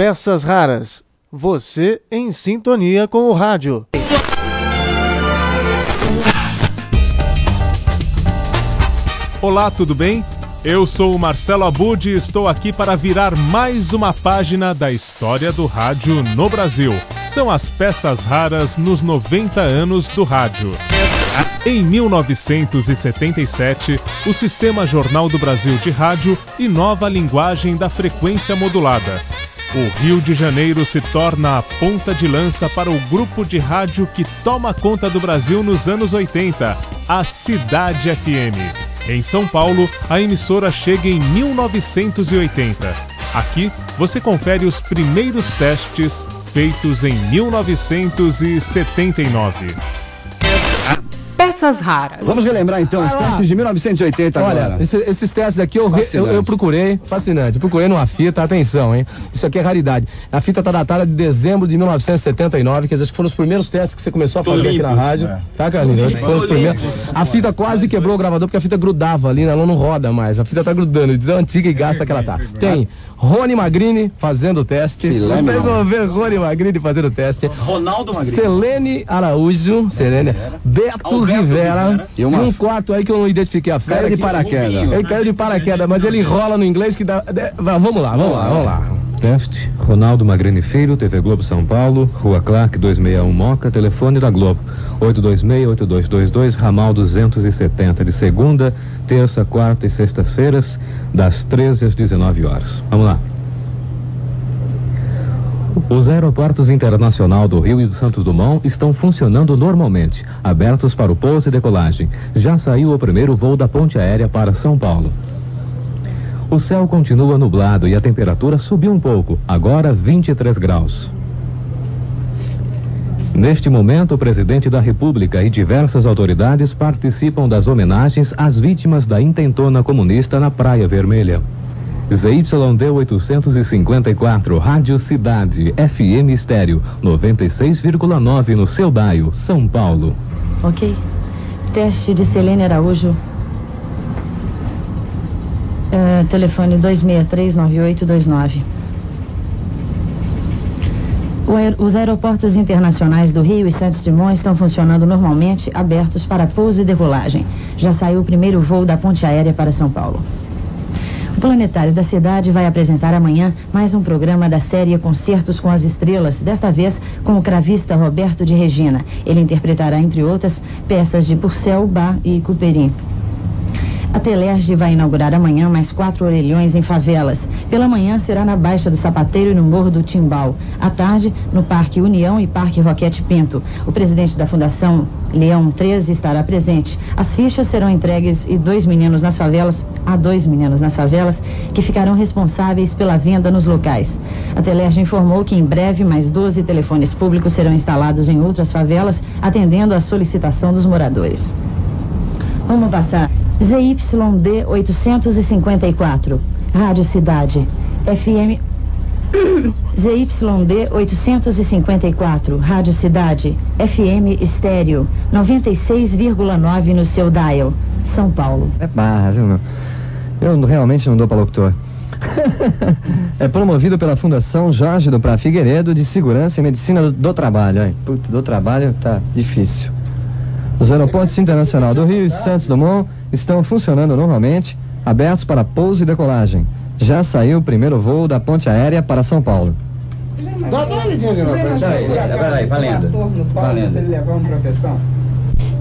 peças raras. Você em sintonia com o rádio. Olá, tudo bem? Eu sou o Marcelo Abud e estou aqui para virar mais uma página da história do rádio no Brasil. São as peças raras nos 90 anos do rádio. Em 1977, o Sistema Jornal do Brasil de Rádio inova a linguagem da frequência modulada. O Rio de Janeiro se torna a ponta de lança para o grupo de rádio que toma conta do Brasil nos anos 80, a Cidade FM. Em São Paulo, a emissora chega em 1980. Aqui você confere os primeiros testes feitos em 1979 peças raras. Vamos relembrar então os testes de 1980 Olha, agora. Esse, esses testes aqui eu, eu, eu, procurei, fascinante, procurei numa fita, atenção, hein? Isso aqui é raridade. A fita tá datada de dezembro de 1979, quer dizer, acho que foram os primeiros testes que você começou a fazer aqui na rádio. É. Tá, Carlinhos? Acho que foram os primeiros. A fita quase quebrou o gravador porque a fita grudava ali, ela não roda mais. A fita tá grudando, de tão antiga e gasta que ela tá. Tem Rony Magrini fazendo o teste. Vamos ver Rony Magrini fazendo o teste. Ronaldo Magrini. Selene Araújo, Selene. Beto E, uma... um quarto aí que eu não identifiquei a fera. Caiu de paraquedas. Ele caiu de paraquedas, mas ele enrola no inglês que dá. Vamos lá, vamos lá, vamos lá. Teste, Ronaldo Magrini Filho, TV Globo São Paulo, Rua Clark 261 Moca, telefone da Globo, 826-8222, ramal 270, de segunda, terça, quarta e sextas-feiras, das 13 às 19 horas. Vamos lá. Os aeroportos internacional do Rio e do Santos Dumont estão funcionando normalmente, abertos para o pouso e decolagem. Já saiu o primeiro voo da ponte aérea para São Paulo. O céu continua nublado e a temperatura subiu um pouco, agora 23 graus. Neste momento, o presidente da República e diversas autoridades participam das homenagens às vítimas da intentona comunista na Praia Vermelha. ZYD 854, Rádio Cidade, FM Estéreo, 96,9 no seu Daio, São Paulo. Ok. Teste de Selene Araújo, Uh, telefone 2639829. Os aeroportos internacionais do Rio e Santos Dumont estão funcionando normalmente, abertos para pouso e decolagem. Já saiu o primeiro voo da ponte aérea para São Paulo. O Planetário da Cidade vai apresentar amanhã mais um programa da série Concertos com as Estrelas, desta vez com o cravista Roberto de Regina. Ele interpretará, entre outras, peças de Purcell, Bar e Couperin. A Telerge vai inaugurar amanhã mais quatro orelhões em favelas. Pela manhã será na Baixa do Sapateiro e no Morro do Timbal. À tarde, no Parque União e Parque Roquete Pinto. O presidente da Fundação Leão 13 estará presente. As fichas serão entregues e dois meninos nas favelas, há dois meninos nas favelas, que ficarão responsáveis pela venda nos locais. A Telerge informou que em breve mais 12 telefones públicos serão instalados em outras favelas, atendendo à solicitação dos moradores. Vamos passar. ZYD 854, Rádio Cidade, FM. ZYD 854, Rádio Cidade, FM Estéreo, 96,9 no seu dial, São Paulo. É barra, viu, meu? Eu realmente não dou para locutor. é promovido pela Fundação Jorge do Pra Figueiredo de Segurança e Medicina do, do Trabalho. Do trabalho tá difícil. Os aeroportos internacional do Rio e Santos Dumont estão funcionando normalmente, abertos para pouso e decolagem. Já saiu o primeiro voo da ponte aérea para São Paulo. Dá, dá uma olhadinha ali na Peraí, valendo. Valendo. Uma.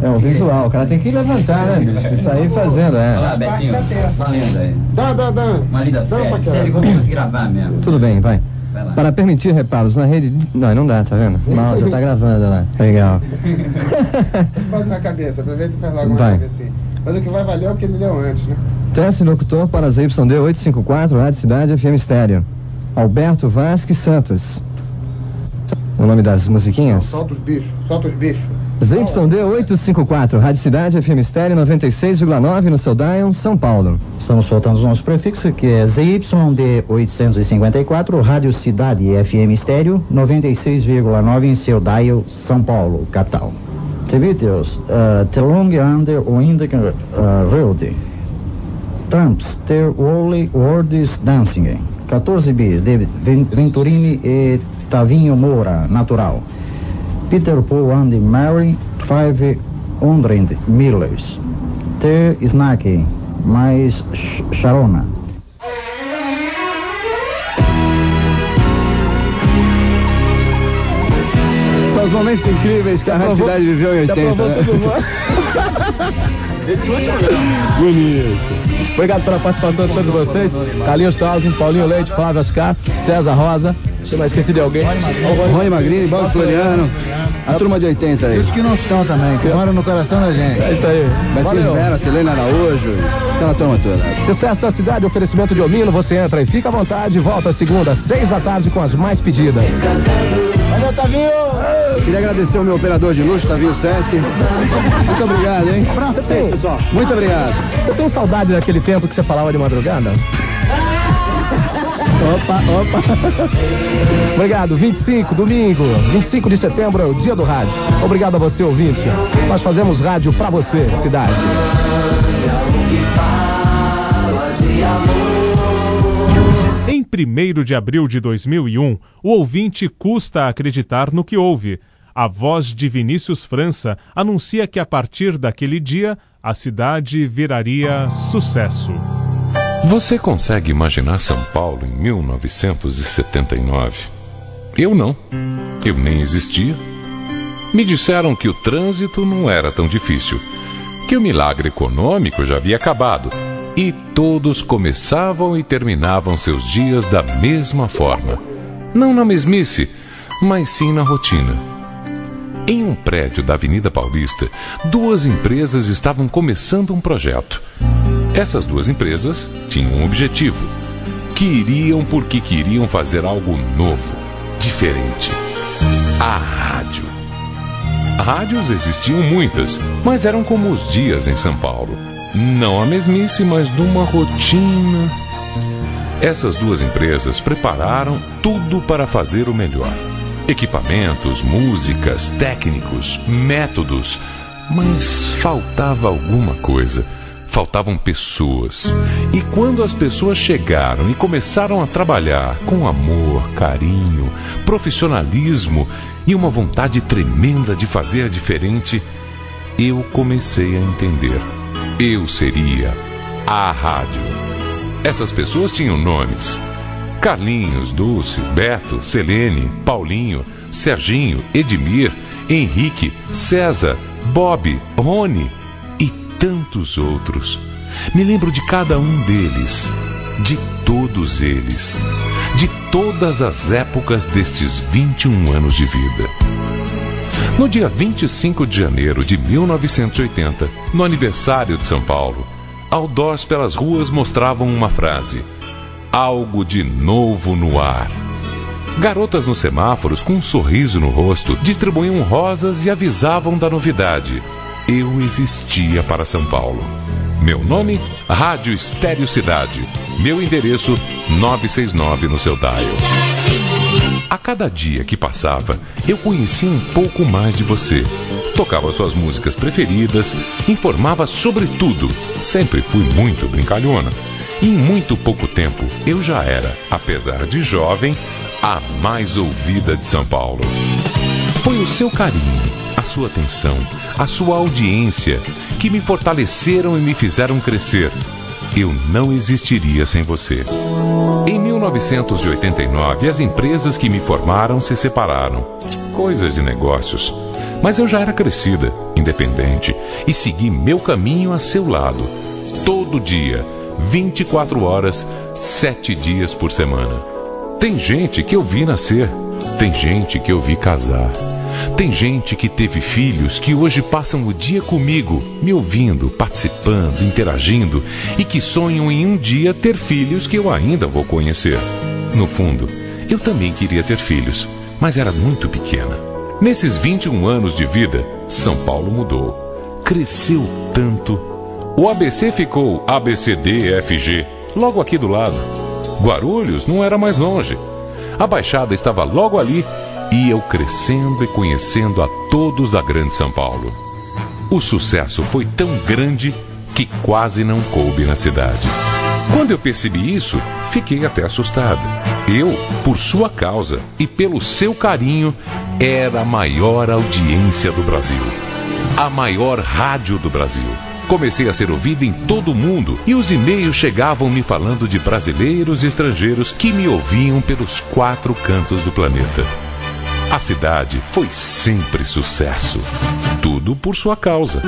É um visual, o cara tem que levantar, né, bicho? Isso aí fazendo, é. Olha lá, Betinho, valendo aí. Dá, dá, dá. Uma lida séria, sério, como fosse gravar mesmo. Tudo bem, vai. Para permitir reparos na rede. Não, não dá, tá vendo? Mal, já tá gravando lá. Legal. Faz na cabeça, aproveita e faz logo uma vai. cabecinha. Mas o que vai valer é o que ele leu antes, né? Teste locutor para ZYD 854, Rádio Cidade FM Estéreo. Alberto Vasque Santos. O nome das musiquinhas? solta os bichos, solta os bichos. ZYD 854, Rádio Cidade, FM Estéreo 96,9 no seu Dion, São Paulo. Estamos soltando o nosso prefixo que é ZYD 854, Rádio Cidade, FM Estéreo 96,9 em seu Dial, São Paulo, capital. The Beatles, uh, The Long Under Wind uh, Road. Tramps, The Holy World is Dancing. 14 bis de Venturini e Tavinho Moura, natural. Peter Paul and Mary, 500 Millers. Ter Snack, mais Sharona. Os momentos incríveis que a Rádio Cidade viveu em 80. Né? Esse último Bonito. Obrigado pela participação de todos vocês. Carlinhos Tausen, Paulinho Leite, Flávio Ascar, César Rosa. Deixa eu mais esqueci de alguém. Rony Magrini, Baldo Floriano. A turma de 80 aí. Os que não estão também, que moram no coração da gente. É isso aí. Betinho Vera, Selena Araújo, aquela turma toda. Sucesso da cidade, oferecimento de Omino, você entra e fica à vontade. Volta segunda, seis da tarde com as mais pedidas. Valeu, Tavinho! Queria agradecer ao meu operador de luxo, Tavinho Sesc. Muito obrigado, hein? Você tem, pessoal. Muito obrigado. Você tem saudade daquele tempo que você falava de madrugada? Opa, opa. Obrigado. 25, domingo, 25 de setembro é o dia do rádio. Obrigado a você, ouvinte. Nós fazemos rádio pra você, cidade. Em 1 de abril de 2001, o ouvinte custa acreditar no que ouve. A voz de Vinícius França anuncia que a partir daquele dia a cidade viraria sucesso. Você consegue imaginar São Paulo em 1979? Eu não. Eu nem existia. Me disseram que o trânsito não era tão difícil, que o milagre econômico já havia acabado e todos começavam e terminavam seus dias da mesma forma. Não na mesmice, mas sim na rotina. Em um prédio da Avenida Paulista, duas empresas estavam começando um projeto. Essas duas empresas tinham um objetivo. Queriam porque queriam fazer algo novo, diferente. A rádio. Rádios existiam muitas, mas eram como os dias em São Paulo. Não a mesmice, mas numa rotina. Essas duas empresas prepararam tudo para fazer o melhor: equipamentos, músicas, técnicos, métodos. Mas faltava alguma coisa faltavam pessoas. E quando as pessoas chegaram e começaram a trabalhar com amor, carinho, profissionalismo e uma vontade tremenda de fazer diferente, eu comecei a entender. Eu seria a rádio. Essas pessoas tinham nomes: Carlinhos, Dulce, Beto, Selene, Paulinho, Serginho, Edmir, Henrique, César, Bob, Rony, tantos outros. Me lembro de cada um deles, de todos eles, de todas as épocas destes 21 anos de vida. No dia 25 de janeiro de 1980, no aniversário de São Paulo, outdoors pelas ruas mostravam uma frase: Algo de novo no ar. Garotas nos semáforos com um sorriso no rosto distribuíam rosas e avisavam da novidade eu existia para São Paulo. Meu nome, Rádio Estéreo Cidade. Meu endereço, 969 no seu dial. A cada dia que passava, eu conhecia um pouco mais de você. Tocava suas músicas preferidas, informava sobre tudo. Sempre fui muito brincalhona. E em muito pouco tempo, eu já era, apesar de jovem, a mais ouvida de São Paulo. Foi o seu carinho, a sua atenção, a sua audiência, que me fortaleceram e me fizeram crescer. Eu não existiria sem você. Em 1989, as empresas que me formaram se separaram. Coisas de negócios. Mas eu já era crescida, independente, e segui meu caminho a seu lado. Todo dia, 24 horas, 7 dias por semana. Tem gente que eu vi nascer, tem gente que eu vi casar. Tem gente que teve filhos que hoje passam o dia comigo, me ouvindo, participando, interagindo e que sonham em um dia ter filhos que eu ainda vou conhecer. No fundo, eu também queria ter filhos, mas era muito pequena. Nesses 21 anos de vida, São Paulo mudou. Cresceu tanto. O ABC ficou ABCDFG, logo aqui do lado. Guarulhos não era mais longe. A Baixada estava logo ali e eu crescendo e conhecendo a todos da Grande São Paulo. O sucesso foi tão grande que quase não coube na cidade. Quando eu percebi isso, Fiquei até assustada. Eu, por sua causa e pelo seu carinho, era a maior audiência do Brasil. A maior rádio do Brasil. Comecei a ser ouvida em todo o mundo e os e-mails chegavam me falando de brasileiros e estrangeiros que me ouviam pelos quatro cantos do planeta. A cidade foi sempre sucesso. Tudo por sua causa.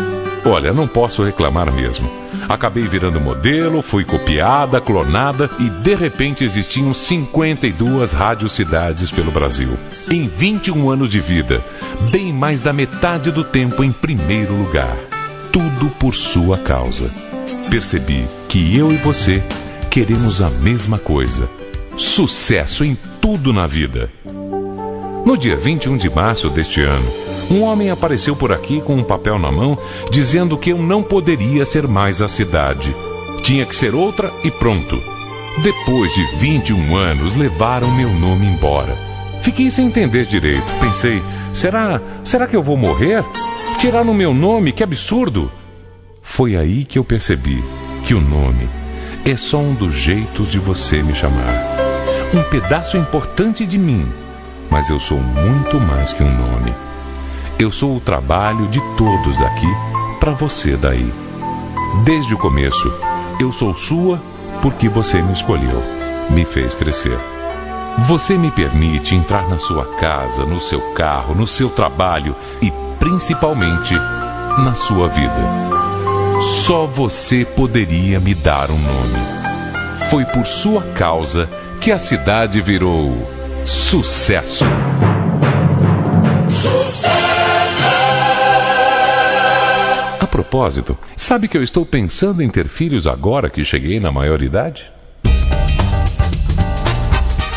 Olha, não posso reclamar mesmo. Acabei virando modelo, fui copiada, clonada e de repente existiam 52 radiocidades pelo Brasil. Em 21 anos de vida, bem mais da metade do tempo em primeiro lugar. Tudo por sua causa. Percebi que eu e você queremos a mesma coisa: sucesso em tudo na vida. No dia 21 de março deste ano, um homem apareceu por aqui com um papel na mão dizendo que eu não poderia ser mais a cidade. Tinha que ser outra e pronto. Depois de 21 anos, levaram meu nome embora. Fiquei sem entender direito. Pensei, será, será que eu vou morrer? Tiraram meu nome, que absurdo! Foi aí que eu percebi que o nome é só um dos jeitos de você me chamar. Um pedaço importante de mim mas eu sou muito mais que um nome. Eu sou o trabalho de todos daqui para você daí. Desde o começo, eu sou sua porque você me escolheu, me fez crescer. Você me permite entrar na sua casa, no seu carro, no seu trabalho e principalmente na sua vida. Só você poderia me dar um nome. Foi por sua causa que a cidade virou! Sucesso! A propósito, sabe que eu estou pensando em ter filhos agora que cheguei na maioridade?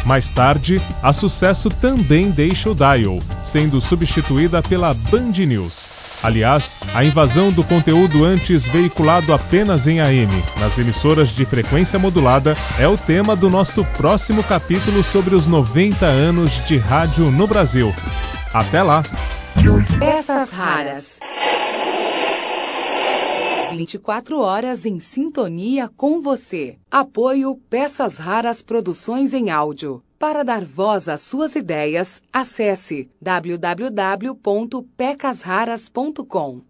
Mais tarde, a Sucesso também deixa o Dial, sendo substituída pela Band News. Aliás, a invasão do conteúdo antes veiculado apenas em AM nas emissoras de frequência modulada é o tema do nosso próximo capítulo sobre os 90 anos de rádio no Brasil. Até lá! Peças raras. 24 horas em sintonia com você. Apoio Peças Raras Produções em Áudio. Para dar voz às suas ideias, acesse www.pecasraras.com.